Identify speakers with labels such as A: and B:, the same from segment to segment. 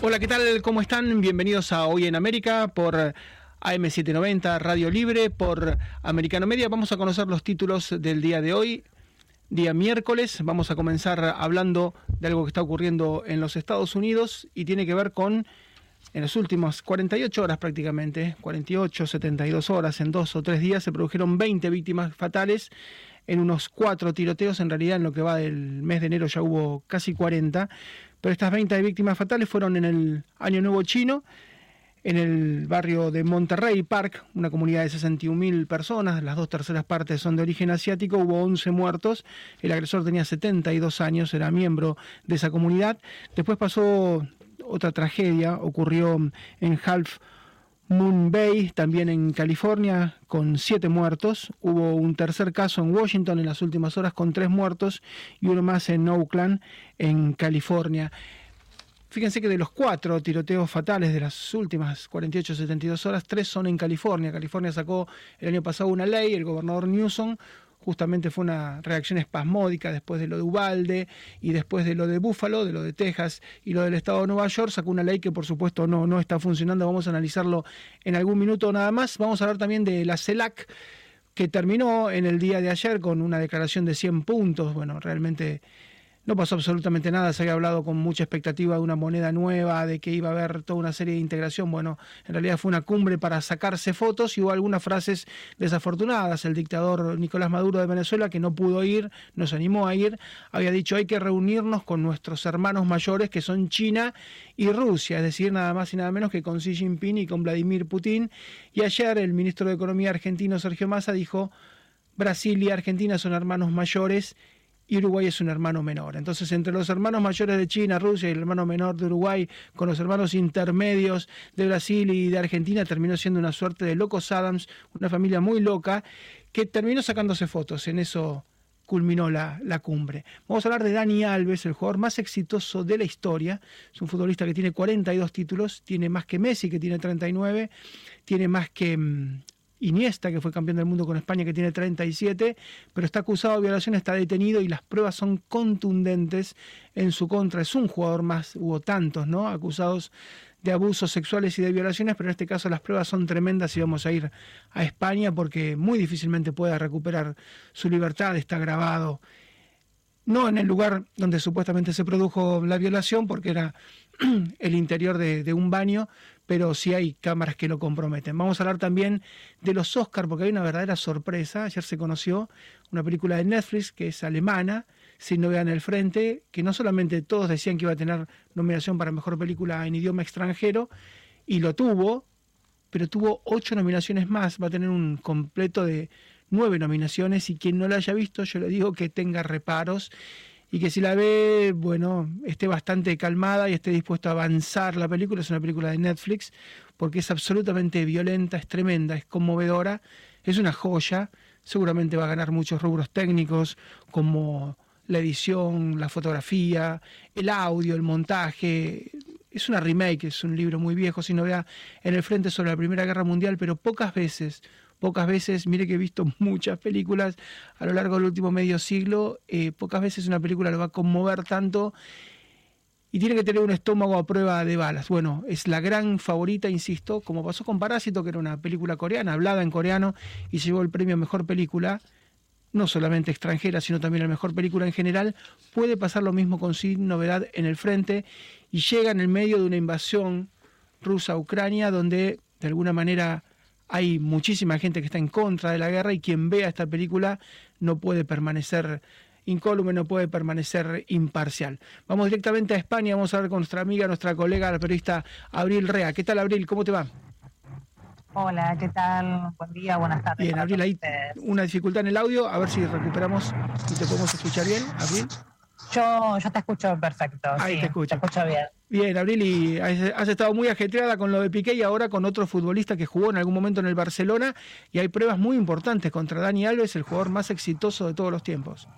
A: Hola, ¿qué tal? ¿Cómo están? Bienvenidos a Hoy en América por AM790 Radio Libre, por Americano Media. Vamos a conocer los títulos del día de hoy, día miércoles. Vamos a comenzar hablando de algo que está ocurriendo en los Estados Unidos y tiene que ver con, en las últimas 48 horas prácticamente, 48, 72 horas, en dos o tres días se produjeron 20 víctimas fatales en unos cuatro tiroteos. En realidad, en lo que va del mes de enero ya hubo casi 40 pero estas 20 víctimas fatales fueron en el Año Nuevo Chino, en el barrio de Monterrey Park, una comunidad de 61.000 personas, las dos terceras partes son de origen asiático, hubo 11 muertos, el agresor tenía 72 años, era miembro de esa comunidad. Después pasó otra tragedia, ocurrió en Half Moon Bay, también en California, con siete muertos. Hubo un tercer caso en Washington en las últimas horas con tres muertos y uno más en Oakland, en California. Fíjense que de los cuatro tiroteos fatales de las últimas 48-72 horas, tres son en California. California sacó el año pasado una ley, el gobernador Newsom justamente fue una reacción espasmódica después de lo de Ubalde y después de lo de Búfalo, de lo de Texas y lo del estado de Nueva York, sacó una ley que por supuesto no, no está funcionando, vamos a analizarlo en algún minuto nada más. Vamos a hablar también de la CELAC que terminó en el día de ayer con una declaración de 100 puntos, bueno, realmente no pasó absolutamente nada, se había hablado con mucha expectativa de una moneda nueva, de que iba a haber toda una serie de integración. Bueno, en realidad fue una cumbre para sacarse fotos y hubo algunas frases desafortunadas. El dictador Nicolás Maduro de Venezuela, que no pudo ir, nos animó a ir, había dicho hay que reunirnos con nuestros hermanos mayores que son China y Rusia, es decir, nada más y nada menos que con Xi Jinping y con Vladimir Putin. Y ayer el ministro de Economía argentino, Sergio Massa, dijo Brasil y Argentina son hermanos mayores y Uruguay es un hermano menor. Entonces, entre los hermanos mayores de China, Rusia y el hermano menor de Uruguay, con los hermanos intermedios de Brasil y de Argentina, terminó siendo una suerte de locos Adams, una familia muy loca, que terminó sacándose fotos. En eso culminó la, la, cumbre. Vamos a hablar de Dani Alves, el jugador más exitoso de la historia. Es un futbolista que tiene 42 títulos, tiene más que Messi, que tiene 39, tiene más que mm, Iniesta, que fue campeón del mundo con España, que tiene 37, pero está acusado de violación, está detenido y las pruebas son contundentes en su contra. Es un jugador más, hubo tantos, ¿no? Acusados de abusos sexuales y de violaciones, pero en este caso las pruebas son tremendas y vamos a ir a España porque muy difícilmente pueda recuperar su libertad, está grabado. No en el lugar donde supuestamente se produjo la violación, porque era el interior de, de un baño, pero sí hay cámaras que lo comprometen. Vamos a hablar también de los Oscars, porque hay una verdadera sorpresa. Ayer se conoció una película de Netflix que es alemana, Sin Novedad en el Frente, que no solamente todos decían que iba a tener nominación para Mejor Película en idioma extranjero, y lo tuvo, pero tuvo ocho nominaciones más, va a tener un completo de nueve nominaciones, y quien no la haya visto, yo le digo que tenga reparos y que si la ve, bueno, esté bastante calmada y esté dispuesto a avanzar la película. Es una película de Netflix porque es absolutamente violenta, es tremenda, es conmovedora, es una joya. Seguramente va a ganar muchos rubros técnicos como la edición, la fotografía, el audio, el montaje. Es una remake, es un libro muy viejo, si no vea en el frente sobre la Primera Guerra Mundial, pero pocas veces pocas veces, mire que he visto muchas películas a lo largo del último medio siglo, eh, pocas veces una película lo va a conmover tanto y tiene que tener un estómago a prueba de balas. Bueno, es la gran favorita, insisto, como pasó con Parásito, que era una película coreana, hablada en coreano, y llevó el premio a Mejor Película, no solamente extranjera, sino también la Mejor Película en general, puede pasar lo mismo con Sin Novedad en el frente, y llega en el medio de una invasión rusa a Ucrania, donde de alguna manera hay muchísima gente que está en contra de la guerra y quien vea esta película no puede permanecer incólume, no puede permanecer imparcial. Vamos directamente a España, vamos a ver con nuestra amiga, nuestra colega, la periodista Abril Rea. ¿Qué tal, Abril? ¿Cómo te va?
B: Hola, ¿qué tal? Buen día, buenas tardes.
A: Bien, Abril, hay una dificultad en el audio, a ver si recuperamos y te podemos escuchar bien, Abril.
B: Yo, yo te escucho perfecto.
A: Ahí te escucho.
B: Te escucho bien.
A: Bien, Abril, y has estado muy ajetreada con lo de Piqué y ahora con otro futbolista que jugó en algún momento en el Barcelona y hay pruebas muy importantes contra Dani Alves, el jugador más exitoso de todos los tiempos.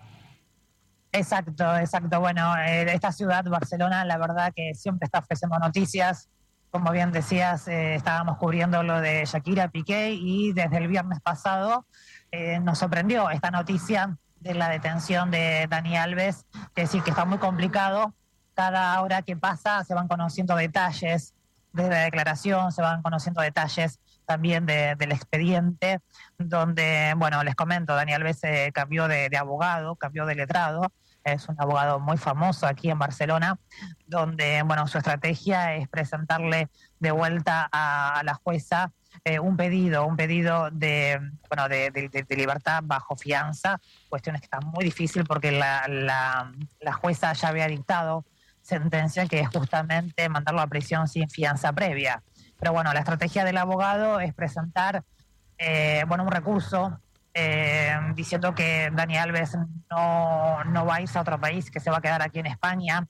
B: Exacto, exacto. Bueno, eh, esta ciudad, Barcelona, la verdad que siempre está ofreciendo noticias. Como bien decías, eh, estábamos cubriendo lo de Shakira Piqué y desde el viernes pasado eh, nos sorprendió esta noticia de la detención de Dani Alves, que sí que está muy complicado. Cada hora que pasa se van conociendo detalles de la declaración, se van conociendo detalles también del expediente, donde, bueno, les comento, Daniel Alves cambió de, abogado, cambió de letrado, es un abogado muy famoso aquí en Barcelona, donde, bueno, su estrategia es presentarle de vuelta a, la jueza eh, un pedido, un pedido de, bueno, de, libertad bajo fianza, cuestiones que están muy difíciles porque la, la jueza ya había dictado sentencia que es justamente mandarlo a prisión sin fianza previa. Pero bueno, la estrategia del abogado es presentar eh, bueno, un recurso eh, diciendo que Dani Alves no, no va a irse a otro país, que se va a quedar aquí en España,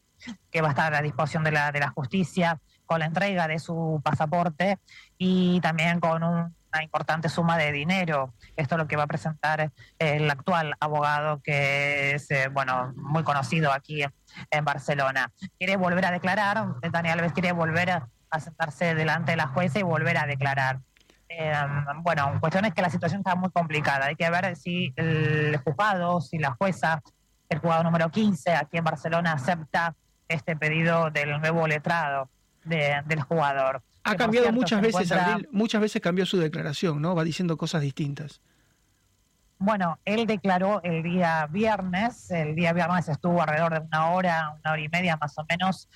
B: que va a estar a disposición de la, de la justicia con la entrega de su pasaporte y también con una importante suma de dinero. Esto es lo que va a presentar el actual abogado que es, eh, bueno, muy conocido aquí en, Barcelona. Quiere volver a declarar, Dani Alves quiere volver a a sentarse delante de la jueza y volver a declarar. Eh, bueno, cuestión es que la situación está muy complicada. Hay que ver si el juzgado, si la jueza, el juzgado número 15 aquí en Barcelona acepta este pedido del nuevo letrado del jugador.
A: Ha cambiado muchas veces, muchas veces cambió su declaración, ¿no? Va diciendo cosas distintas.
B: Bueno, él declaró el día viernes, el día viernes estuvo alrededor de una hora, una hora y media más o menos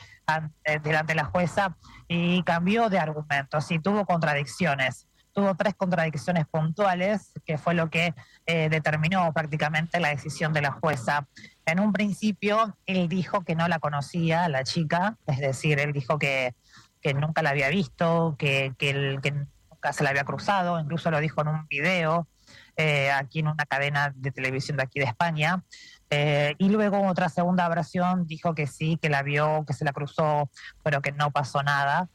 B: eh, delante de la jueza y cambió de argumentos y tuvo contradicciones. Tuvo tres contradicciones puntuales, que fue lo que eh, determinó prácticamente la decisión de la jueza. En un principio, él dijo que no la conocía, la chica, es decir, él dijo que, que nunca la había visto, que, que, que nunca se la había cruzado, incluso lo dijo en un video eh, aquí en una cadena de televisión de aquí de España. Eh, y luego otra segunda versión dijo que sí, que la vio, que se la cruzó, pero que no pasó nada.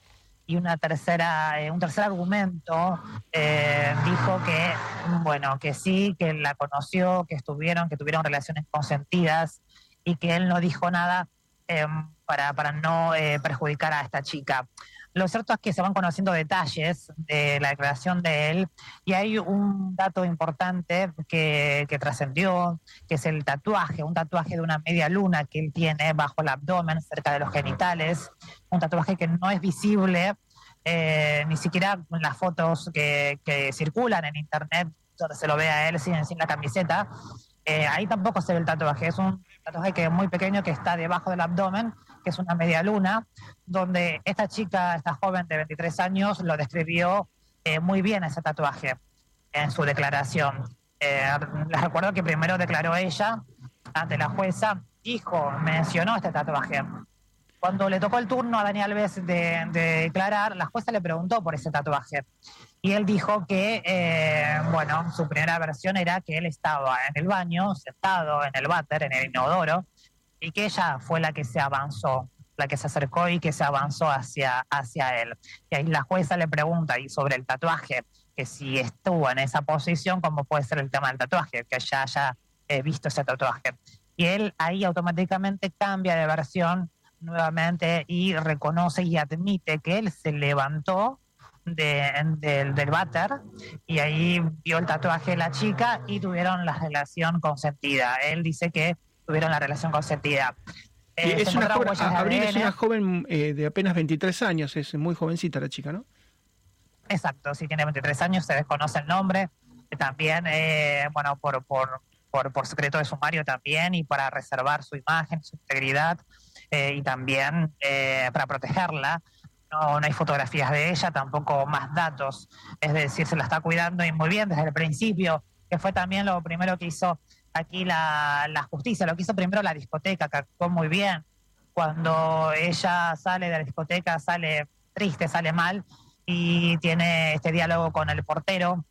B: Y una tercera, eh, un tercer argumento dijo que, bueno, que sí, que la conoció, que estuvieron, que tuvieron relaciones consentidas y que él no dijo nada para, para no perjudicar a esta chica. Lo cierto es que se van conociendo detalles de la declaración de él y hay un dato importante que, trascendió, que es el tatuaje, un tatuaje de una media luna que él tiene bajo el abdomen, cerca de los genitales, un tatuaje que no es visible eh, ni siquiera en las fotos que, circulan en internet, donde se lo ve a él sin, sin la camiseta. Eh, ahí tampoco se ve el tatuaje, es un tatuaje que es muy pequeño que está debajo del abdomen que es una media luna, donde esta chica, esta joven de 23 años, lo describió eh, muy bien ese tatuaje en su declaración. Eh, les recuerdo que primero declaró ella ante la jueza, dijo, mencionó este tatuaje. Cuando le tocó el turno a Daniel Alves de, declarar, la jueza le preguntó por ese tatuaje. Y él dijo que, eh, bueno, su primera versión era que él estaba en el baño, sentado en el váter, en el inodoro, y que ella fue la que se avanzó, la que se acercó y que se avanzó hacia, hacia él. Y ahí la jueza le pregunta y sobre el tatuaje, que si estuvo en esa posición, ¿cómo puede ser el tema del tatuaje? Que ya haya eh, visto ese tatuaje. Y él ahí automáticamente cambia de versión nuevamente y reconoce y admite que él se levantó del del váter y ahí vio el tatuaje de la chica y tuvieron la relación consentida. Él dice que tuvieron la relación consentida.
A: Eh, es, una joven, Abril es una joven eh, de apenas 23 años, es muy jovencita la chica, ¿no?
B: Exacto, sí, tiene 23 años, se desconoce el nombre. También, eh, bueno, por, por, por, secreto de sumario también y para reservar su imagen, su integridad y también para protegerla. No, no hay fotografías de ella, tampoco más datos. Es decir, se la está cuidando y muy bien desde el principio, que fue también lo primero que hizo aquí la, justicia, lo que hizo primero la discoteca, que actuó muy bien. Cuando ella sale de la discoteca, sale triste, sale mal, y tiene este diálogo con el portero,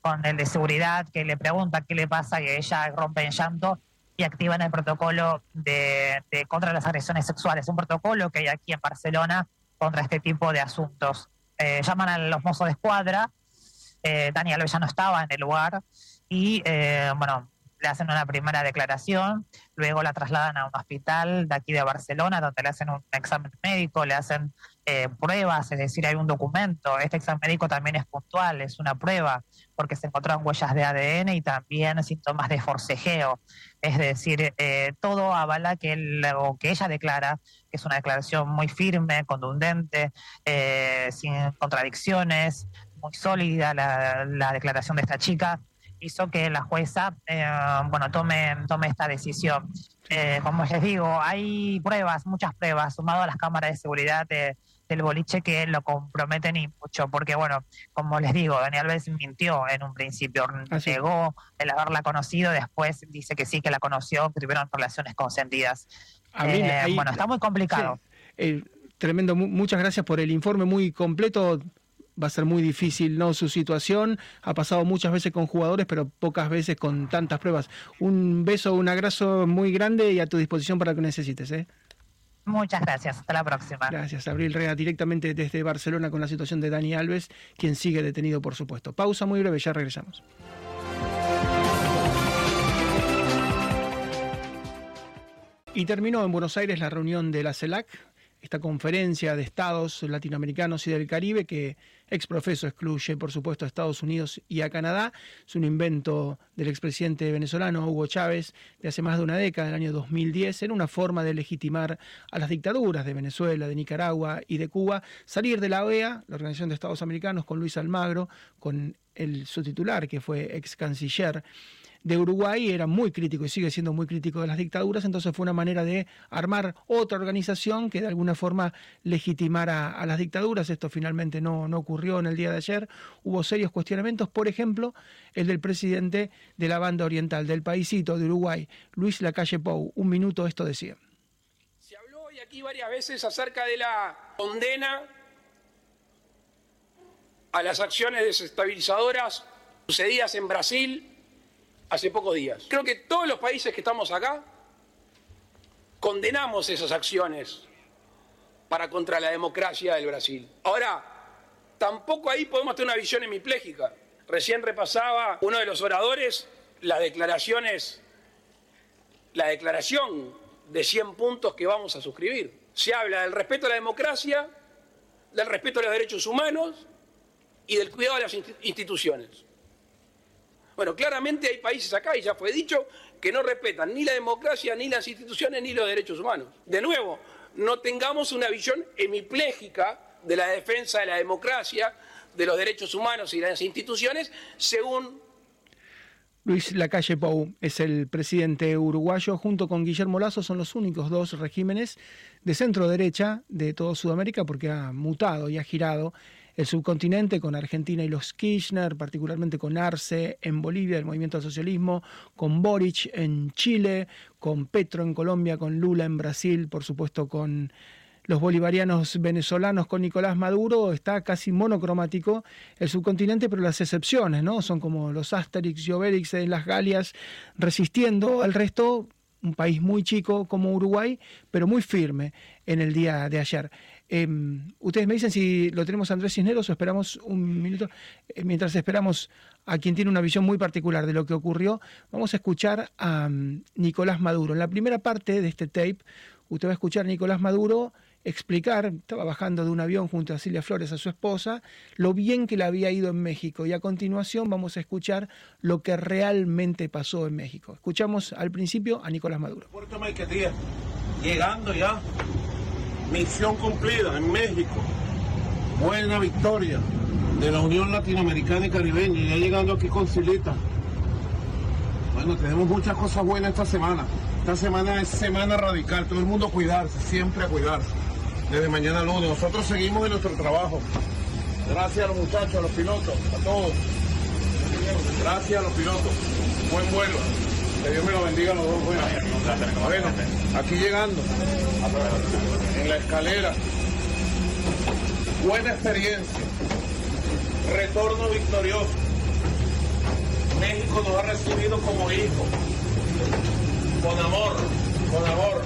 B: con el de seguridad, que le pregunta qué le pasa y ella rompe en llanto y activan el protocolo de, contra las agresiones sexuales, un protocolo que hay aquí en Barcelona contra este tipo de asuntos. Eh, llaman a los mozos de escuadra, eh, Daniel ya no estaba en el lugar. Y, eh, bueno, le hacen una primera declaración, luego la trasladan a un hospital de aquí de Barcelona, donde le hacen un examen médico, le hacen eh, pruebas, es decir, hay un documento. Este examen médico también es puntual, es una prueba, porque se encontraron huellas de ADN y también síntomas de forcejeo. Es decir, eh, todo avala que, lo que ella declara, que es una declaración muy firme, contundente, eh, sin contradicciones, muy sólida la, la declaración de esta chica hizo que la jueza eh, bueno tome tome esta decisión. Eh, como les digo, hay pruebas, muchas pruebas, sumado a las cámaras de seguridad del boliche que lo comprometen y mucho, porque bueno, como les digo, Daniel Alves mintió en un principio, negó el haberla conocido, después dice que sí, que la conoció, tuvieron relaciones consentidas. Eh, bueno, está muy complicado.
A: tremendo, muchas gracias por el informe muy completo va a ser muy difícil no su situación. Ha pasado muchas veces con jugadores, pero pocas veces con tantas pruebas. Un beso, un abrazo muy grande y a tu disposición para lo que necesites. ¿eh?
B: Muchas gracias. Hasta la próxima.
A: Gracias, Abril Rea, directamente desde Barcelona con la situación de Dani Alves, quien sigue detenido, por supuesto. Pausa muy breve, ya regresamos. Y terminó en Buenos Aires la reunión de la CELAC, esta conferencia de estados latinoamericanos y del Caribe que exprofeso excluye, por supuesto, a Estados Unidos y a Canadá. Es un invento del expresidente venezolano Hugo Chávez de hace más de una década, del año 2010. Era una forma de legitimar a las dictaduras de Venezuela, de Nicaragua y de Cuba, salir de la OEA, la Organización de Estados Americanos, con Luis Almagro, con el, su titular, que fue ex canciller de Uruguay era muy crítico y sigue siendo muy crítico de las dictaduras, entonces fue una manera de armar otra organización que de alguna forma legitimara a las dictaduras. Esto finalmente no, no ocurrió en el día de ayer. Hubo serios cuestionamientos, por ejemplo, el del presidente de la banda oriental del paísito de Uruguay, Luis Lacalle Pou. Un minuto esto decía.
C: Se habló hoy aquí varias veces acerca de la condena a las acciones desestabilizadoras sucedidas en Brasil hace pocos días. Creo que todos los países que estamos acá condenamos esas acciones para contra la democracia del Brasil. Ahora, tampoco ahí podemos tener una visión hemipléjica. Recién repasaba uno de los oradores las declaraciones, la declaración de 100 puntos que vamos a suscribir. Se habla del respeto a la democracia, del respeto a los derechos humanos y del cuidado de las instituciones. Bueno, claramente hay países acá, y ya fue dicho, que no respetan ni la democracia, ni las instituciones, ni los derechos humanos. De nuevo, no tengamos una visión hemipléjica de la defensa de la democracia, de los derechos humanos y de las instituciones, según
A: Luis Lacalle Pou es el presidente uruguayo, junto con Guillermo Lazo, son los únicos dos regímenes de centro derecha de toda Sudamérica, porque ha mutado y ha girado el subcontinente con Argentina y los Kirchner, particularmente con Arce en Bolivia, el movimiento al socialismo, con Boric en Chile, con Petro en Colombia, con Lula en Brasil, por supuesto con los bolivarianos venezolanos con Nicolás Maduro, está casi monocromático el subcontinente, pero las excepciones, ¿no? Son como los Asterix y Obelix en las Galias resistiendo al resto, un país muy chico como Uruguay, pero muy firme en el día de ayer. Em, ustedes me dicen si lo tenemos Andrés Cisneros o esperamos un minuto. Eh, mientras esperamos a quien tiene una visión muy particular de lo que ocurrió, vamos a escuchar a mm, Nicolás Maduro. En la primera parte de este tape, usted va a escuchar a Nicolás Maduro explicar, estaba bajando de un avión junto a Silvia Flores, a su esposa, lo bien que le había ido en México. Y a continuación vamos a escuchar lo que realmente pasó en México. Escuchamos al principio a Nicolás Maduro.
D: Puerto llegando ya Misión cumplida en México. Buena victoria de la Unión Latinoamericana y Caribeña. Ya llegando aquí con Silita. Bueno, tenemos muchas cosas buenas esta semana. Esta semana es semana radical. Todo el mundo cuidarse, siempre a cuidarse. Desde mañana lunes. Nosotros seguimos en nuestro trabajo. Gracias a los muchachos, a los pilotos, a todos. Gracias a los pilotos. Buen vuelo. Que Dios me lo bendiga a los dos. Bueno, aquí llegando en la escalera. Buena experiencia. Retorno victorioso. México nos ha recibido como hijo. Con amor, con amor.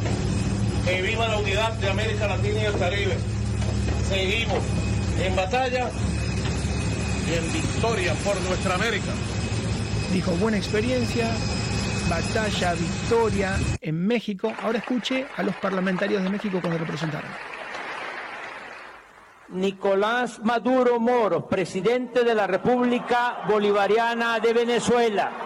D: Que viva la unidad de América Latina y el Caribe. Seguimos en batalla y en victoria por nuestra América.
A: Dijo, buena experiencia, batalla, victoria en México. Ahora escuche a los parlamentarios de México cuando lo presentaron.
E: Nicolás Maduro Moros, presidente de la República Bolivariana de Venezuela.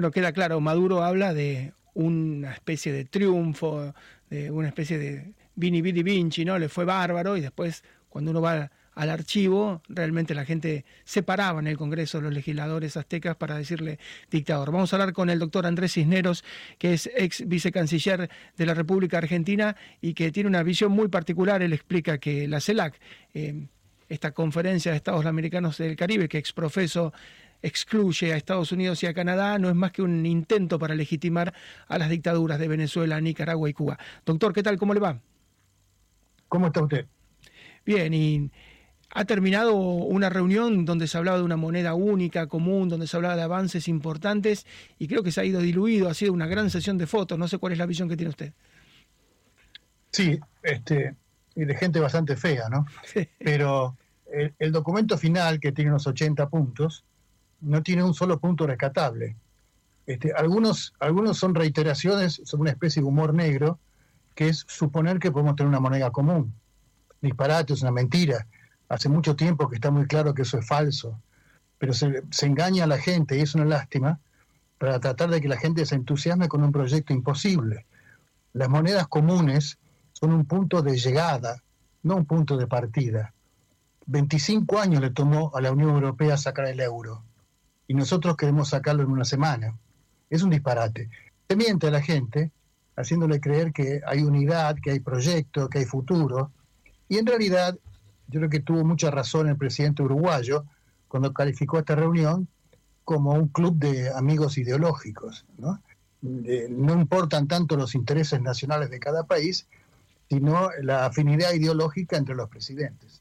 A: Bueno, queda claro, Maduro habla de una especie de triunfo, de una especie de Vini Vidi Vinci, ¿no? Le fue bárbaro y después cuando uno va al archivo, realmente la gente se paraba en el Congreso, los legisladores aztecas, para decirle dictador. Vamos a hablar con el doctor Andrés Cisneros, que es ex vicecanciller de la República Argentina y que tiene una visión muy particular. Él explica que la CELAC, eh, esta conferencia de Estados Americanos del Caribe, que exprofeso excluye a Estados Unidos y a Canadá no es más que un intento para legitimar a las dictaduras de Venezuela, Nicaragua y Cuba. Doctor, ¿qué tal? ¿Cómo le va?
F: ¿Cómo está usted?
A: Bien, y ha terminado una reunión donde se hablaba de una moneda única, común, donde se hablaba de avances importantes y creo que se ha ido diluido, ha sido una gran sesión de fotos. No sé cuál es la visión que tiene usted.
F: Sí, este, y de gente bastante fea, ¿no? Pero el, el, documento final, que tiene unos 80 puntos, no tiene un solo punto rescatable. Este, algunos, algunos son reiteraciones, son una especie de humor negro, que es suponer que podemos tener una moneda común. Disparate, es una mentira. Hace mucho tiempo que está muy claro que eso es falso. Pero se, engaña a la gente, y es una lástima, para tratar de que la gente se entusiasme con un proyecto imposible. Las monedas comunes son un punto de llegada, no un punto de partida. 25 años le tomó a la Unión Europea sacar el euro y nosotros queremos sacarlo en una semana. Es un disparate. Se miente a la gente haciéndole creer que hay unidad, que hay proyecto, que hay futuro. Y en realidad, yo creo que tuvo mucha razón el presidente uruguayo cuando calificó esta reunión como un club de amigos ideológicos. ¿no? no importan tanto los intereses nacionales de cada país, sino la afinidad ideológica entre los presidentes.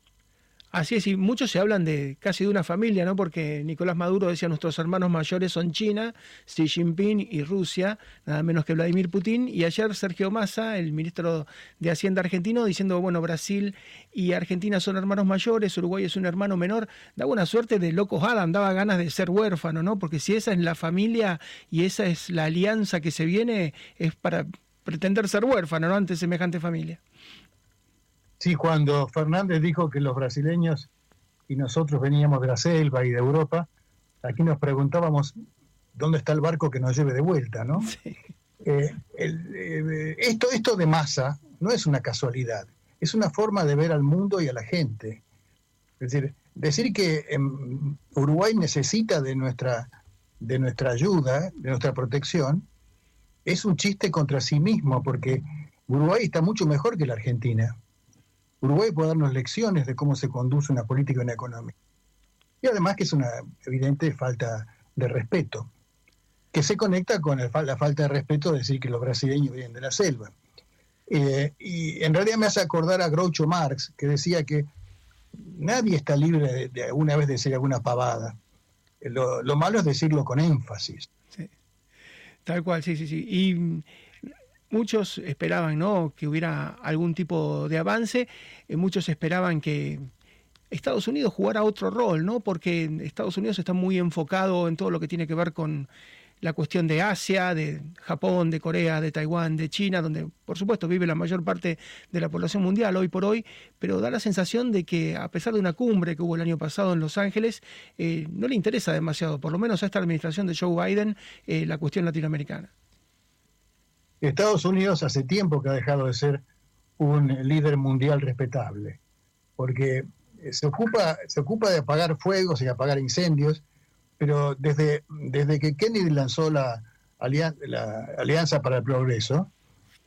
A: Así es, y muchos se hablan de casi de una familia, ¿no? Porque Nicolás Maduro decía nuestros hermanos mayores son China, Xi Jinping y Rusia, nada menos que Vladimir Putin. Y ayer Sergio Massa, el ministro de Hacienda argentino, diciendo, bueno, Brasil y Argentina son hermanos mayores, Uruguay es un hermano menor. Da buena suerte de locos Adam, daba ganas de ser huérfano, ¿no? Porque si esa es la familia y esa es la alianza que se viene, es para pretender ser huérfano, ¿no? Ante semejante familia.
F: Sí, cuando Fernández dijo que los brasileños y nosotros veníamos de la selva y de Europa, aquí nos preguntábamos dónde está el barco que nos lleve de vuelta, ¿no? Eh, eh, esto, esto de masa no es una casualidad, es una forma de ver al mundo y a la gente. Es decir, decir que Uruguay necesita de nuestra, de nuestra ayuda, de nuestra protección, es un chiste contra sí mismo, porque Uruguay está mucho mejor que la Argentina. Uruguay puede darnos lecciones de cómo se conduce una política y una economía. Y además que es una evidente falta de respeto, que se conecta con la falta de respeto de decir que los brasileños vienen de la selva. Eh, y en realidad me hace acordar a Groucho Marx, que decía que nadie está libre de, alguna vez decir alguna pavada. Lo, lo, malo es decirlo con énfasis.
A: Tal cual, sí, sí, sí. Y muchos esperaban ¿no? que hubiera algún tipo de avance, eh, muchos esperaban que Estados Unidos jugara otro rol, ¿no? porque Estados Unidos está muy enfocado en todo lo que tiene que ver con la cuestión de Asia, de Japón, de Corea, de Taiwán, de China, donde por supuesto vive la mayor parte de la población mundial hoy por hoy, pero da la sensación de que a pesar de una cumbre que hubo el año pasado en Los Ángeles, eh, no le interesa demasiado, por lo menos a esta administración de Joe Biden, eh, la cuestión latinoamericana.
F: Estados Unidos hace tiempo que ha dejado de ser un líder mundial respetable, porque eh, se ocupa, se ocupa de apagar fuegos y apagar incendios, pero desde, desde que Kennedy lanzó la, la Alianza para el Progreso,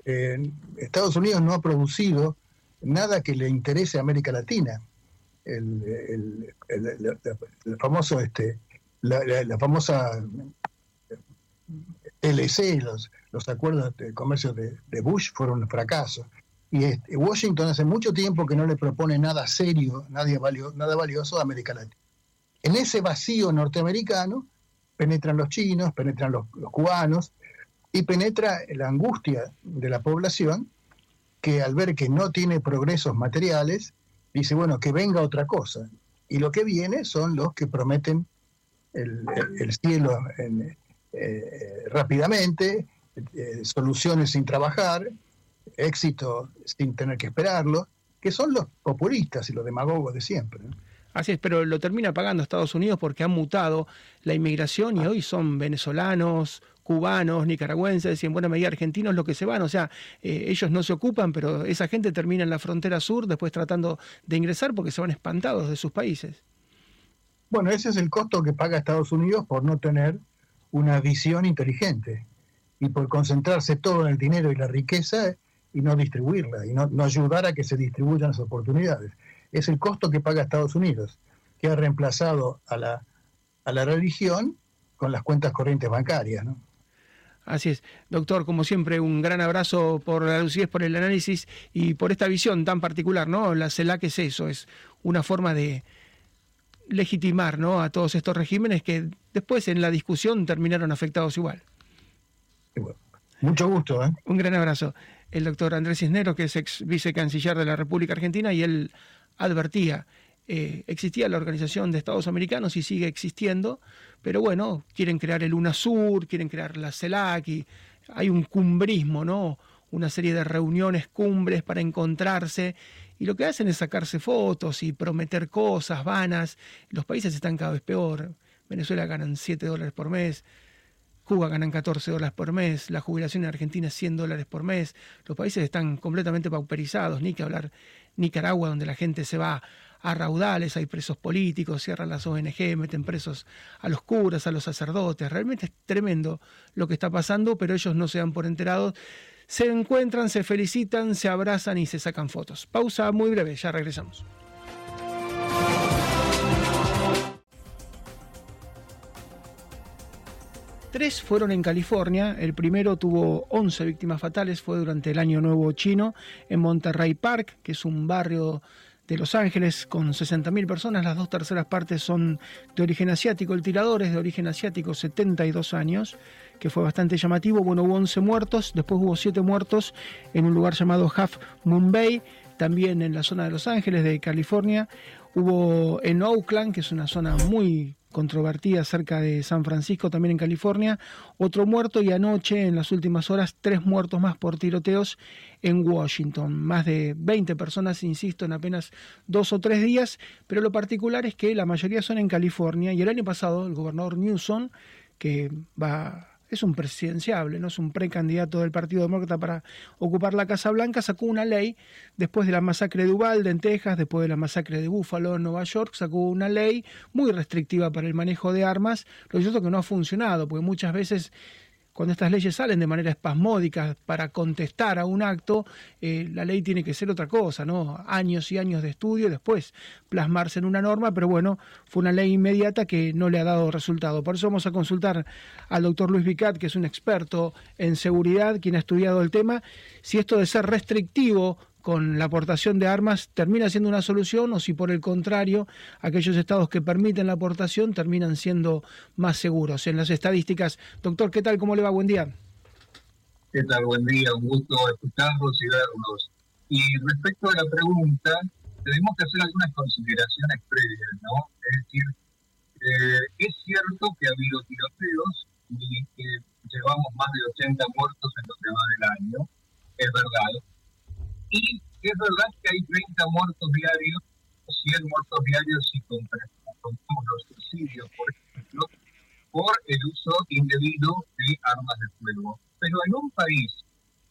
F: eh, Estados Unidos no ha producido nada que le interese a América Latina. El, famoso, este, la, famosa LC, los, los acuerdos de comercio de, Bush fueron un fracaso. Y este, Washington hace mucho tiempo que no le propone nada serio, nada, valioso a América Latina. En ese vacío norteamericano penetran los chinos, penetran los, cubanos y penetra la angustia de la población que al ver que no tiene progresos materiales, dice, bueno, que venga otra cosa. Y lo que viene son los que prometen el, cielo eh, rápidamente, eh, soluciones sin trabajar, éxito sin tener que esperarlo, que son los populistas y los demagogos de siempre.
A: Así es, pero lo termina pagando Estados Unidos porque han mutado la inmigración y ah. hoy son venezolanos, cubanos, nicaragüenses y en buena medida argentinos los que se van. O sea, eh, ellos no se ocupan, pero esa gente termina en la frontera sur después tratando de ingresar porque se van espantados de sus países.
F: Bueno, ese es el costo que paga Estados Unidos por no tener una visión inteligente y por concentrarse todo en el dinero y la riqueza y no distribuirla y no, ayudar a que se distribuyan las oportunidades. Es el costo que paga Estados Unidos, que ha reemplazado a la, a la religión con las cuentas corrientes bancarias. ¿no?
A: Así es. Doctor, como siempre, un gran abrazo por la lucidez, por el análisis y por esta visión tan particular, ¿no? La CELAC es eso, es una forma de, legitimar ¿no? a todos estos regímenes que después en la discusión terminaron afectados igual.
F: Mucho gusto. ¿eh?
A: Un gran abrazo. El doctor Andrés Cisneros, que es ex vicecanciller de la República Argentina, y él advertía, eh, existía la Organización de Estados Americanos y sigue existiendo, pero bueno, quieren crear el UNASUR, quieren crear la CELAC, y hay un cumbrismo, ¿no? una serie de reuniones, cumbres para encontrarse y lo que hacen es sacarse fotos y prometer cosas vanas. Los países están cada vez peor. Venezuela ganan 7 dólares por mes, Cuba ganan 14 dólares por mes, la jubilación en Argentina es 100 dólares por mes. Los países están completamente pauperizados, ni que hablar Nicaragua, donde la gente se va a raudales, hay presos políticos, cierran las ONG, meten presos a los curas, a los sacerdotes. Realmente es tremendo lo que está pasando, pero ellos no se dan por enterados se encuentran, se felicitan, se abrazan y se sacan fotos. Pausa muy breve, ya regresamos. Tres fueron en California. El primero tuvo 11 víctimas fatales, fue durante el Año Nuevo Chino en Monterrey Park, que es un barrio de Los Ángeles con 60.000 personas. Las dos terceras partes son de origen asiático. El tirador es de origen asiático, 72 años que fue bastante llamativo. Bueno, hubo 11 muertos, después hubo 7 muertos en un lugar llamado Half Moon Bay, también en la zona de Los Ángeles, de California. Hubo en Oakland, que es una zona muy controvertida cerca de San Francisco, también en California, otro muerto y anoche, en las últimas horas, tres muertos más por tiroteos en Washington. Más de 20 personas, insisto, en apenas dos o tres días, pero lo particular es que la mayoría son en California y el año pasado el gobernador Newsom, que va es un presidenciable, no es un precandidato del Partido Demócrata para ocupar la Casa Blanca, sacó una ley después de la masacre de Uvalde en Texas, después de la masacre de Buffalo en Nueva York, sacó una ley muy restrictiva para el manejo de armas, lo cierto que no ha funcionado, porque muchas veces cuando estas leyes salen de manera espasmódica para contestar a un acto, eh, la ley tiene que ser otra cosa, ¿no? Años y años de estudio, después plasmarse en una norma, pero bueno, fue una ley inmediata que no le ha dado resultado. Por eso vamos a consultar al doctor Luis Vicat, que es un experto en seguridad, quien ha estudiado el tema, si esto de ser restrictivo con la aportación de armas termina siendo una solución o si por el contrario aquellos estados que permiten la aportación terminan siendo más seguros. En las estadísticas, doctor, ¿qué tal? ¿Cómo le va? Buen día.
G: ¿Qué tal? Buen día, un gusto escucharlos y verlos. Y respecto a la pregunta, tenemos que hacer algunas consideraciones previas, ¿no? Es decir, eh, es cierto que ha habido tiroteos y que llevamos más de 80 muertos en lo que va del año, es verdad, y es verdad que hay 30 muertos diarios, 100 muertos diarios si contamos los suicidios, por ejemplo, por el uso indebido de armas de fuego. Pero en un país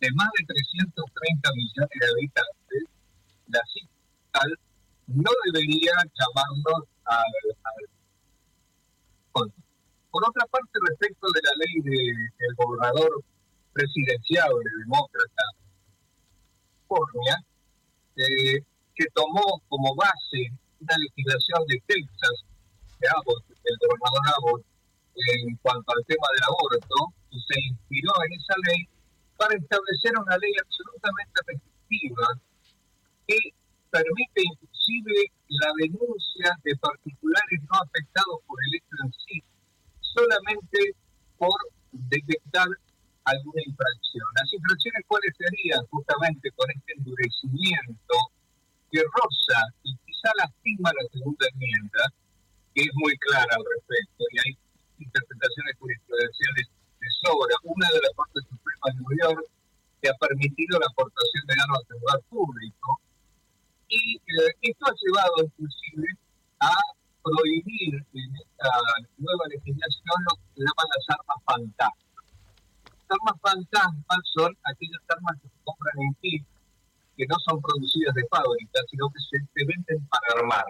G: de más de 330 millones de habitantes, la cifra no debería llamarnos al, por otra parte, respecto de la ley del gobernador presidencial de demócrata eh, que tomó como base una legislación de Texas, de Abbott, el gobernador Abbott, en cuanto al tema del aborto, y se inspiró en esa ley para establecer una ley absolutamente restrictiva que permite inclusive la denuncia de particulares no afectados por el hecho en sí, solamente por detectar alguna infracción. Las infracciones cuáles serían justamente con este endurecimiento que roza y quizá lastima la segunda enmienda, que es muy clara al respecto, y hay interpretaciones jurisprudenciales de sobra. Una de las Cortes Supremas de New York que ha permitido la aportación de armas al lugar público, y eh, esto ha llevado inclusive a prohibir en esta nueva legislación lo que se llaman las armas fantasmas. Armas fantasmas son aquellas armas que se compran en kit, que no son producidas de fábrica, sino que se, se venden para armar.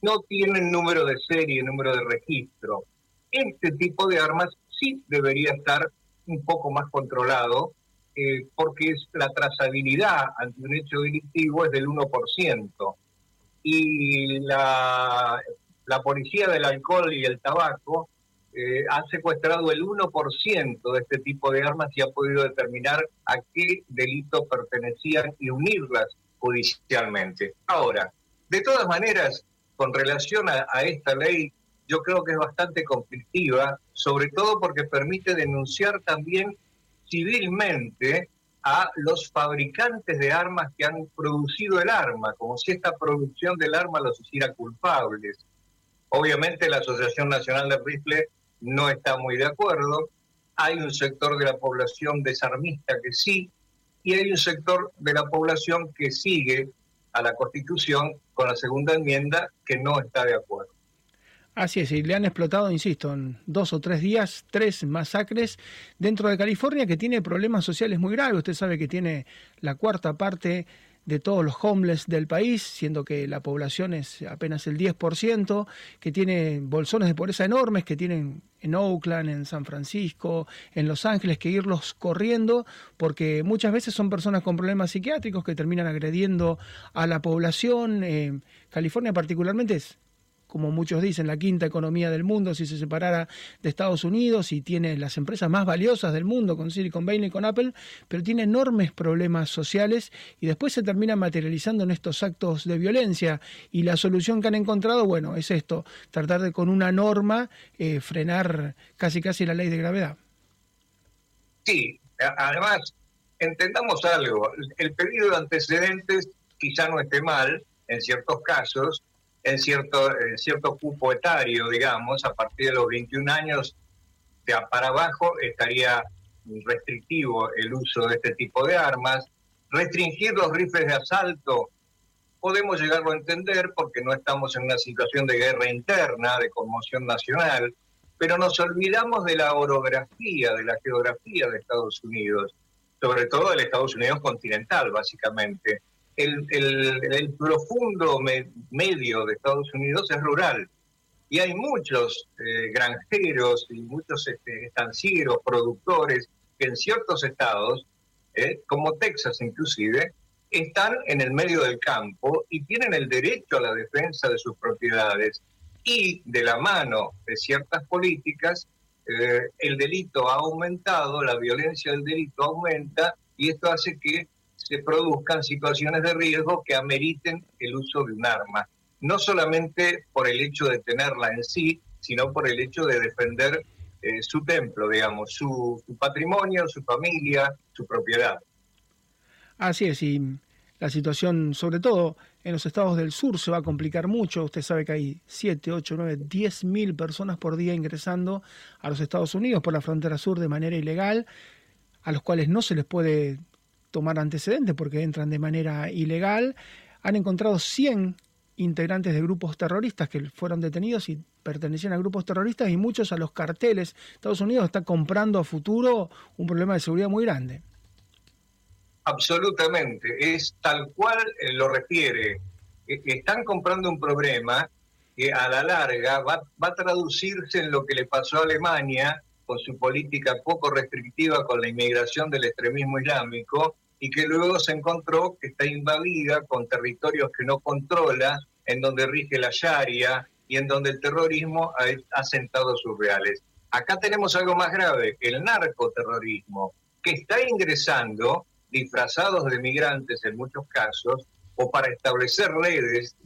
G: No tienen número de serie, número de registro. Este tipo de armas sí debería estar un poco más controlado eh, porque es la trazabilidad ante un hecho delictivo es del 1%. Y la, la policía del alcohol y el tabaco eh, ha secuestrado el 1% de este tipo de armas y ha podido determinar a qué delito pertenecían y unirlas judicialmente. Ahora, de todas maneras, con relación a, a esta ley, yo creo que es bastante conflictiva, sobre todo porque permite denunciar también civilmente a los fabricantes de armas que han producido el arma, como si esta producción del arma los hiciera culpables. Obviamente la Asociación Nacional de Rifle no está muy de acuerdo, hay un sector de la población desarmista que sí, y hay un sector de la población que sigue a la Constitución con la segunda enmienda que no está de acuerdo.
A: Así es, y le han explotado, insisto, en dos o tres días, tres masacres dentro de California que tiene problemas sociales muy graves. Usted sabe que tiene la cuarta parte de todos los homeless del país, siendo que la población es apenas el 10%, que tiene bolsones de pobreza enormes, que tienen en Oakland, en San Francisco, en Los Ángeles, que irlos corriendo, porque muchas veces son personas con problemas psiquiátricos que terminan agrediendo a la población. Eh, California particularmente es como muchos dicen, la quinta economía del mundo si se separara de Estados Unidos y tiene las empresas más valiosas del mundo con Silicon Valley y con Apple, pero tiene enormes problemas sociales y después se termina materializando en estos actos de violencia. Y la solución que han encontrado, bueno, es esto, tratar de con una norma eh, frenar casi casi la ley de gravedad.
G: Sí, además, entendamos algo, el pedido de antecedentes quizá no esté mal en ciertos casos, en cierto, cierto cupo etario, digamos, a partir de los 21 años de para abajo estaría restrictivo el uso de este tipo de armas. Restringir los rifles de asalto podemos llegarlo a entender porque no estamos en una situación de guerra interna, de conmoción nacional, pero nos olvidamos de la orografía, de la geografía de Estados Unidos, sobre todo del Estados Unidos continental, básicamente el, profundo medio de Estados Unidos es rural. Y hay muchos eh, granjeros y muchos este, estancieros, productores que en ciertos estados, eh, como Texas inclusive, están en el medio del campo y tienen el derecho a la defensa de sus propiedades y de la mano de ciertas políticas, eh, el delito ha aumentado, la violencia del delito aumenta y esto hace que se produzcan situaciones de riesgo que ameriten el uso de un arma, no solamente por el hecho de tenerla en sí, sino por el hecho de defender eh, su templo, digamos, su, patrimonio, su familia, su propiedad.
A: Así es, y la situación, sobre todo en los estados del sur, se va a complicar mucho. Usted sabe que hay 7, 8, 9, 10 mil personas por día ingresando a los Estados Unidos por la frontera sur de manera ilegal, a los cuales no se les puede tomar antecedentes porque entran de manera ilegal. Han encontrado 100 integrantes de grupos terroristas que fueron detenidos y pertenecían a grupos terroristas y muchos a los carteles. Estados Unidos está comprando a futuro un problema de seguridad muy grande.
G: Absolutamente, es tal cual eh, lo refiere. E, están comprando un problema que a la larga va, va a traducirse en lo que le pasó a Alemania con su política poco restrictiva con la inmigración del extremismo islámico y que luego se encontró que está invadida con territorios que no controla, en donde rige la Sharia y en donde el terrorismo ha, sentado sus reales. Acá tenemos algo más grave, el narcoterrorismo, que está ingresando disfrazados de migrantes en muchos casos, o para establecer redes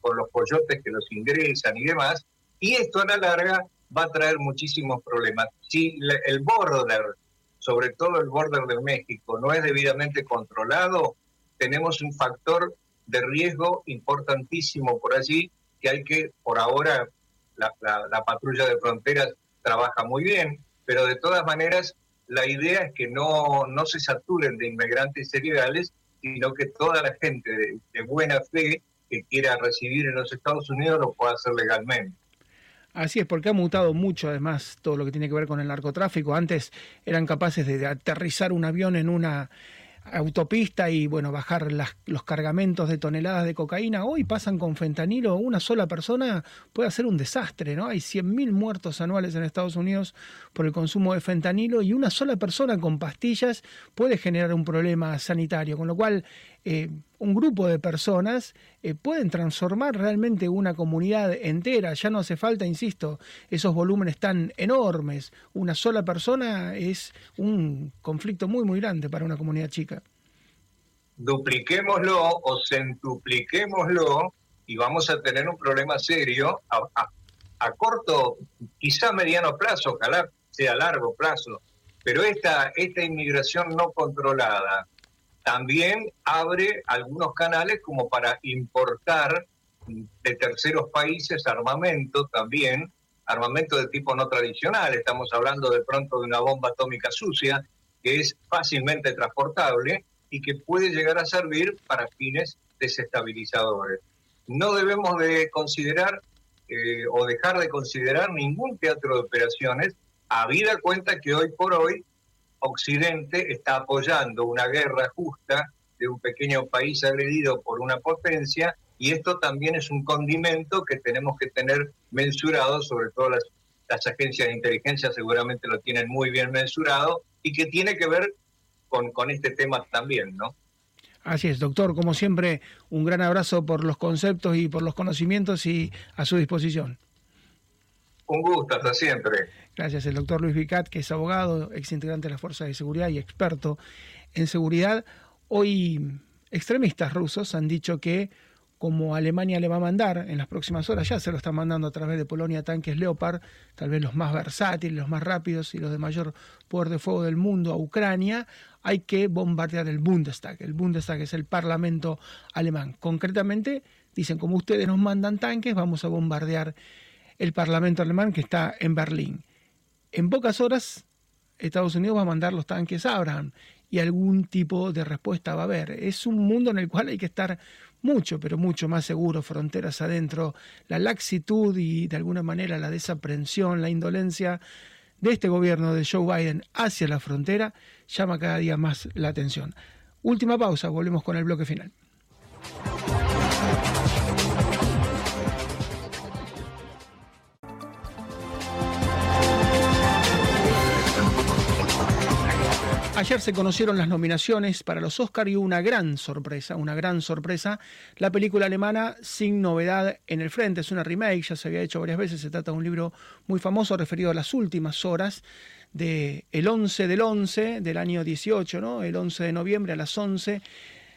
G: con los coyotes que los ingresan y demás, y esto a la larga va a traer muchísimos problemas. Si el border, sobre todo el border de México, no es debidamente controlado, tenemos un factor de riesgo importantísimo por allí que hay que, por ahora, la, la patrulla de fronteras trabaja muy bien, pero de todas maneras la idea es que no, no se saturen de inmigrantes ilegales, sino que toda la gente de, buena fe que quiera recibir en los Estados Unidos lo pueda hacer legalmente.
A: Así es, porque ha mutado mucho además todo lo que tiene que ver con el narcotráfico. Antes eran capaces de aterrizar un avión en una autopista y bueno, bajar los cargamentos de toneladas de cocaína, hoy pasan con fentanilo, una sola persona puede hacer un desastre, ¿no? Hay 100.000 muertos anuales en Estados Unidos por el consumo de fentanilo y una sola persona con pastillas puede generar un problema sanitario, con lo cual eh, un grupo de personas eh, pueden transformar realmente una comunidad entera. Ya no hace falta, insisto, esos volúmenes tan enormes. Una sola persona es un conflicto muy, muy grande para una comunidad chica.
G: Dupliquémoslo o centupliquémoslo y vamos a tener un problema serio a, corto, quizá mediano plazo, ojalá sea a largo plazo. Pero esta, esta inmigración no controlada, también abre algunos canales como para importar de terceros países armamento también, armamento de tipo no tradicional. Estamos hablando de pronto de una bomba atómica sucia que es fácilmente transportable y que puede llegar a servir para fines desestabilizadores. No debemos de considerar eh, o dejar de considerar ningún teatro de operaciones, habida cuenta que hoy por hoy Occidente está apoyando una guerra justa de un pequeño país agredido por una potencia y esto también es un condimento que tenemos que tener mensurado, sobre todo las, las agencias de inteligencia seguramente lo tienen muy bien mensurado y que tiene que ver con, con este tema también, ¿no?
A: Así es, doctor, como siempre, un gran abrazo por los conceptos y por los conocimientos y a su disposición.
G: Un gusto, hasta siempre.
A: Gracias, el doctor Luis Vicat, que es abogado, ex integrante de las fuerzas de seguridad y experto en seguridad. Hoy extremistas rusos han dicho que como Alemania le va a mandar en las próximas horas, ya se lo está mandando a través de Polonia tanques Leopard, tal vez los más versátiles, los más rápidos y los de mayor poder de fuego del mundo a Ucrania, hay que bombardear el Bundestag. El Bundestag es el parlamento alemán. Concretamente, dicen, como ustedes nos mandan tanques, vamos a bombardear el Parlamento alemán que está en Berlín. En pocas horas Estados Unidos va a mandar los tanques Abraham y algún tipo de respuesta va a haber. Es un mundo en el cual hay que estar mucho, pero mucho más seguro, fronteras adentro. La laxitud y de alguna manera la desaprensión, la indolencia de este gobierno de Joe Biden hacia la frontera llama cada día más la atención. Última pausa, volvemos con el bloque final. Ayer se conocieron las nominaciones para los Oscar y una gran sorpresa, una gran sorpresa. La película alemana Sin Novedad en el Frente es una remake, ya se había hecho varias veces, se trata de un libro muy famoso referido a las últimas horas de el 11 del 11 del año 18, ¿no? El 11 de noviembre a las 11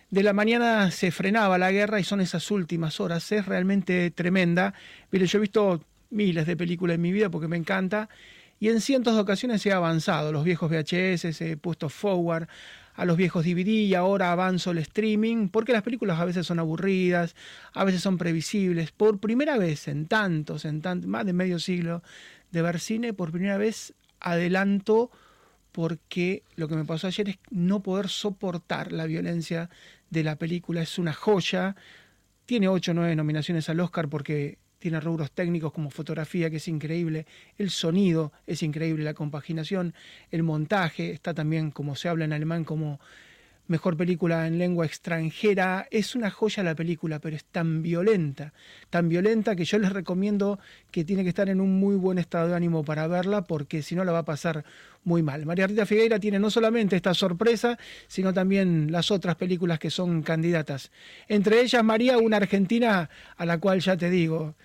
A: de la mañana se frenaba la guerra y son esas últimas horas. Es realmente tremenda. Mire, yo he visto miles de películas en mi vida porque me encanta y en cientos de ocasiones he avanzado. Los viejos VHS he puesto forward a los viejos DVD y ahora avanzo el streaming, porque las películas a veces son aburridas, a veces son previsibles. Por primera vez en tantos, en tanto, más de medio siglo de ver cine, por primera vez adelanto porque lo que me pasó ayer es no poder soportar la violencia de la película. Es una joya. Tiene ocho o nueve nominaciones al Oscar porque tiene rubros técnicos como fotografía, que es increíble, el sonido es increíble, la compaginación, el montaje, está también, como se habla en alemán, como mejor película en lengua extranjera. Es una joya la película, pero es tan violenta, tan violenta que yo les recomiendo que tiene que estar en un muy buen estado de ánimo para verla, porque si no la va a pasar muy mal. María Rita Figueira tiene no solamente esta sorpresa, sino también las otras películas que son candidatas. Entre ellas, María, una argentina a la cual ya te digo,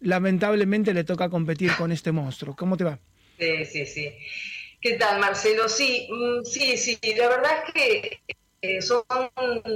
A: lamentablemente le toca competir con este monstruo. ¿Cómo te va?
H: Sí, sí, sí. ¿Qué tal, Marcelo? Sí, mm, sí, sí, la verdad es que Eh, son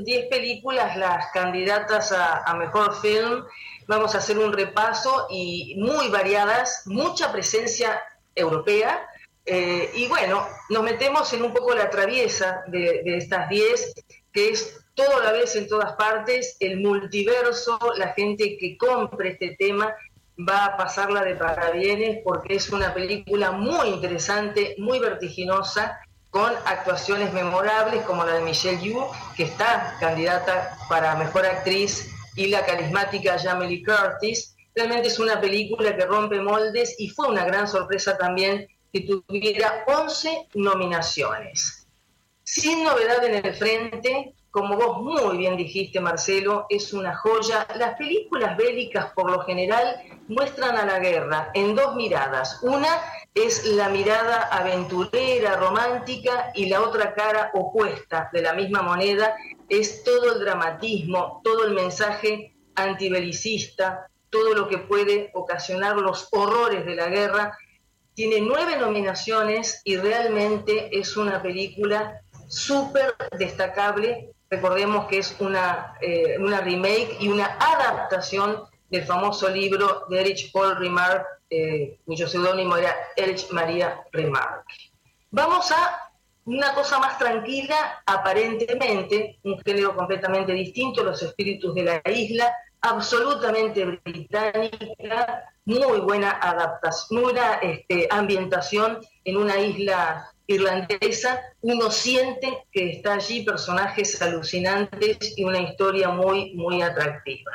H: 10 películas las candidatas a, mejor film. Vamos a hacer un repaso y muy variadas, mucha presencia europea. Eh, y bueno, nos metemos en un poco la traviesa de, estas 10, que es todo a la vez en todas partes, el multiverso, la gente que compre este tema va a pasarla de parabienes porque es una película muy interesante, muy vertiginosa, con actuaciones memorables como la de Michelle Yu, que está candidata para Mejor Actriz, y la carismática Jamie Curtis. Realmente es una película que rompe moldes y fue una gran sorpresa también que tuviera 11 nominaciones. Sin novedad en el frente, como vos muy bien dijiste, Marcelo, es una joya. Las películas bélicas, por lo general, muestran a la guerra en dos miradas. Una es la mirada aventurera, romántica, y la otra cara opuesta de la misma moneda es todo el dramatismo, todo el mensaje antibelicista, todo lo que puede ocasionar los horrores de la guerra. Tiene nueve nominaciones y realmente es una película súper destacable Recordemos que es una, eh, una remake y una adaptación del famoso libro de Erich Paul Remarque, eh, cuyo seudónimo era Erich María Remarque. Vamos a una cosa más tranquila, aparentemente, un género completamente distinto, Los Espíritus de la Isla, absolutamente británica, muy buena adaptación, buena este, ambientación en una isla irlandesa, uno siente que está allí personajes alucinantes y una historia muy, muy atractiva.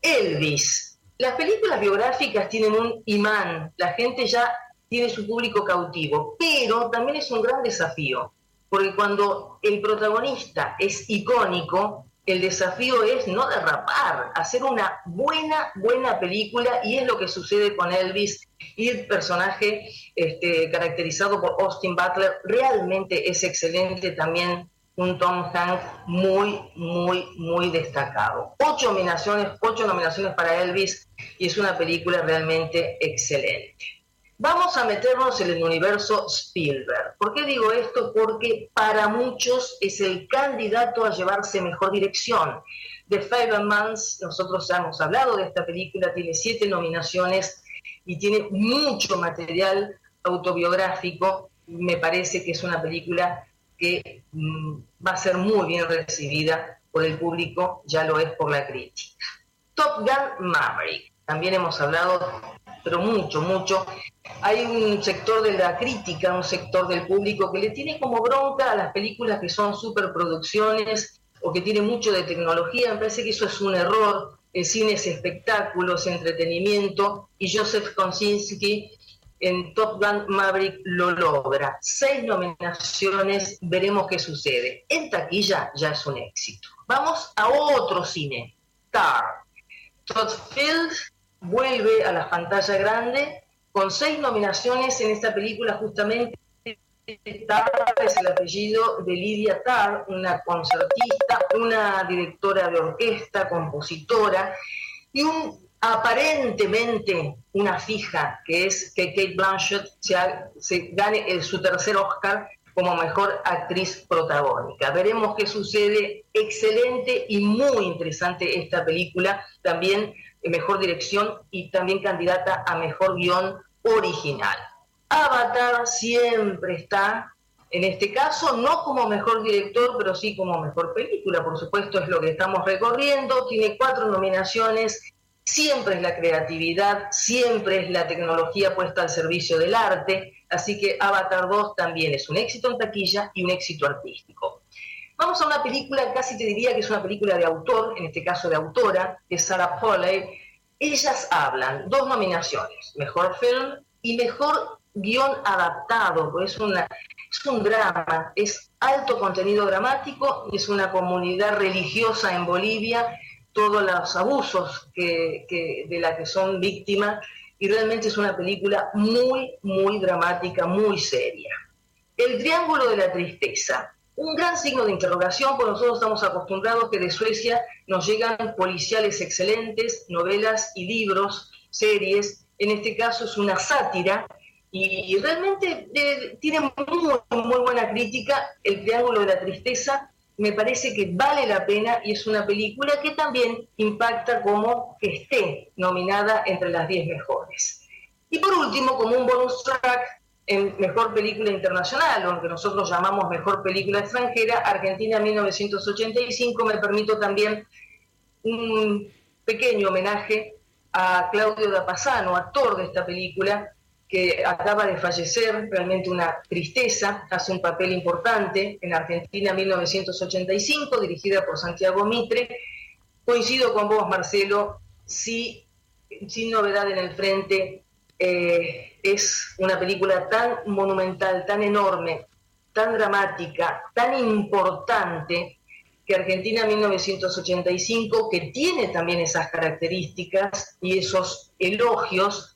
H: Elvis. Las películas biográficas tienen un imán, la gente ya tiene su público cautivo, pero también es un gran desafío, porque cuando el protagonista es icónico, el desafío es no derrapar, hacer una buena, buena película y es lo que sucede con Elvis y el personaje este, caracterizado por Austin Butler realmente es excelente también un Tom Hanks muy, muy, muy destacado. Ocho nominaciones, ocho nominaciones para Elvis y es una película realmente excelente. Vamos a meternos en el universo Spielberg. ¿Por qué digo esto? Porque para muchos es el candidato a llevarse mejor dirección. The Five Months, nosotros hemos hablado de esta película, tiene siete nominaciones y tiene mucho material autobiográfico. Me parece que es una película que mm, va a ser muy bien recibida por el público, ya lo es por la crítica. Top Gun Maverick, también hemos hablado, pero mucho, mucho hay un sector de la crítica, un sector del público que le tiene como bronca a las películas que son superproducciones o que tienen mucho de tecnología. Me parece que eso es un error. El cine es espectáculo, es entretenimiento y Joseph Kosinski en Top Gun Maverick lo logra. Seis nominaciones, veremos qué sucede. En taquilla ya es un éxito. Vamos a otro cine, Tar. Todd Field vuelve a la pantalla grande con seis nominaciones en esta película justamente. Tar es el apellido de Lidia Tar, una concertista, una directora de orquesta, compositora, y un aparentemente una fija, que es que Kate Blanchett se, gane su tercer Oscar como mejor actriz protagónica. Veremos qué sucede. Excelente y muy interesante esta película. También mejor dirección y también candidata a mejor guion original. Avatar siempre está, en este caso, no como mejor director, pero sí como mejor película, por supuesto, es lo que estamos recorriendo. Tiene cuatro nominaciones, siempre es la creatividad, siempre es la tecnología puesta al servicio del arte, así que Avatar 2 también es un éxito en taquilla y un éxito artístico. Vamos a una película, casi te diría que es una película de autor, en este caso de autora, es Sarah Polley. Ellas hablan, dos nominaciones, mejor film y mejor guion adaptado, es, una, es un drama, es alto contenido dramático, es una comunidad religiosa en Bolivia, todos los abusos que, de la que son víctimas, y realmente es una película muy, muy dramática, muy seria. El Triángulo de la Tristeza un gran signo de interrogación, porque nosotros estamos acostumbrados que de Suecia nos llegan policiales excelentes, novelas y libros, series. En este caso es una sátira y, realmente tiene muy, muy buena crítica. El Triángulo de la Tristeza me parece que vale la pena y es una película que también impacta como que esté nominada entre las 10 mejores. Y por último, como un bonus track, en Mejor Película Internacional, o lo que nosotros llamamos Mejor Película Extranjera, Argentina 1985, me permito también un pequeño homenaje a Claudio Dapasano, actor de esta película, que acaba de fallecer, realmente una tristeza, hace un papel importante en Argentina 1985, dirigida por Santiago Mitre. Coincido con vos, Marcelo, sí, sin novedad en el frente, eh, es una película tan monumental, tan enorme, tan dramática, tan importante, que Argentina 1985, que tiene también esas características y esos elogios,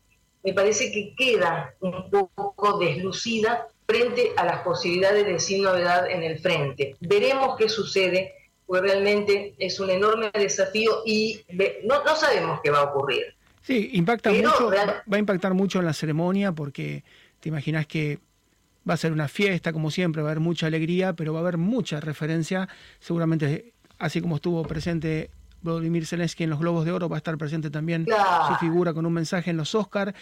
H: me parece que queda un poco deslucida frente a las posibilidades de sin novedad en el frente. Veremos qué sucede, porque realmente es un enorme desafío y no, no sabemos qué va a ocurrir.
A: Sí, impacta mucho, va a impactar mucho en la ceremonia porque te imaginas que va a ser una fiesta, como siempre, va a haber mucha alegría, pero va a haber mucha referencia, seguramente así como estuvo presente Vladimir Zelensky en los Globos de Oro, va a estar presente también su figura con un mensaje en los Oscars,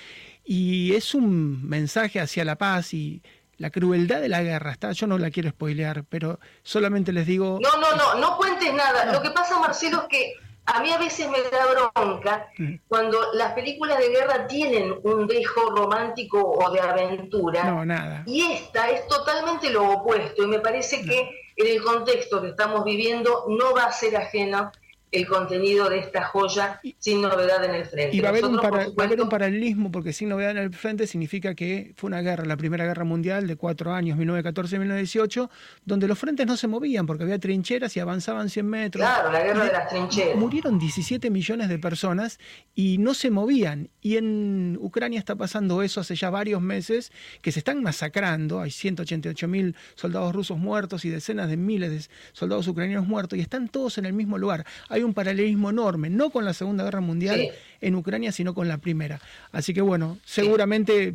A: y es un mensaje hacia la paz y la crueldad de la guerra. Está, yo no la quiero spoilear, pero solamente les digo...
H: No, no, no, no cuentes nada. Lo que pasa, Marcelo, es que a mí a veces me da bronca mm. cuando las películas de guerra tienen un dejo romántico o de aventura.
A: No, nada.
H: Y esta es totalmente lo opuesto. Y me parece que en el contexto que estamos viviendo no va a ser ajeno el contenido de esta joya sin novedad en el frente.
A: Y va a, haber un un paralelismo, porque sin novedad en el frente significa que fue una guerra, la Primera Guerra Mundial de cuatro años, 1914-1918, donde los frentes no se movían porque había trincheras y avanzaban 100 metros.
H: Claro, la guerra de las trincheras.
A: Murieron 17 millones de personas y no se movían. Y en Ucrania está pasando eso hace ya varios meses, que se están masacrando, hay 188 mil soldados rusos muertos y decenas de miles de soldados ucranianos muertos, y están todos en el mismo lugar. Hay un paralelismo enorme, no con la Segunda Guerra Mundial en Ucrania, sino con la Primera. Así que bueno, seguramente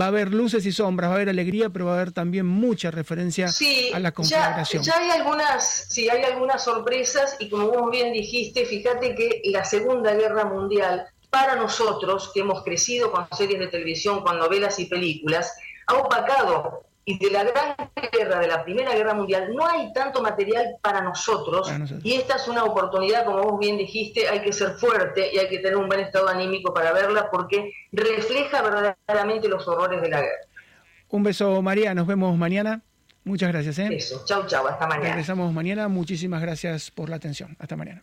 A: va a haber luces y sombras, va a haber alegría, pero va a haber también mucha referencia a la conflagración.
H: Ya, hay algunas, sí, hay algunas sorpresas y como vos bien dijiste, fíjate que la Segunda Guerra Mundial, para nosotros que hemos crecido con series de televisión, con novelas y películas, ha opacado y de la Gran Guerra, de la Primera Guerra Mundial, no hay tanto material para nosotros, y esta es una oportunidad, como vos bien dijiste, hay que ser fuerte y hay que tener un buen estado anímico para verla porque refleja verdaderamente los horrores de la guerra.
A: Un beso María, nos vemos mañana. Muchas gracias. ¿eh?
H: Eso, chau chau, hasta mañana.
A: Regresamos mañana, muchísimas gracias por la atención. Hasta mañana.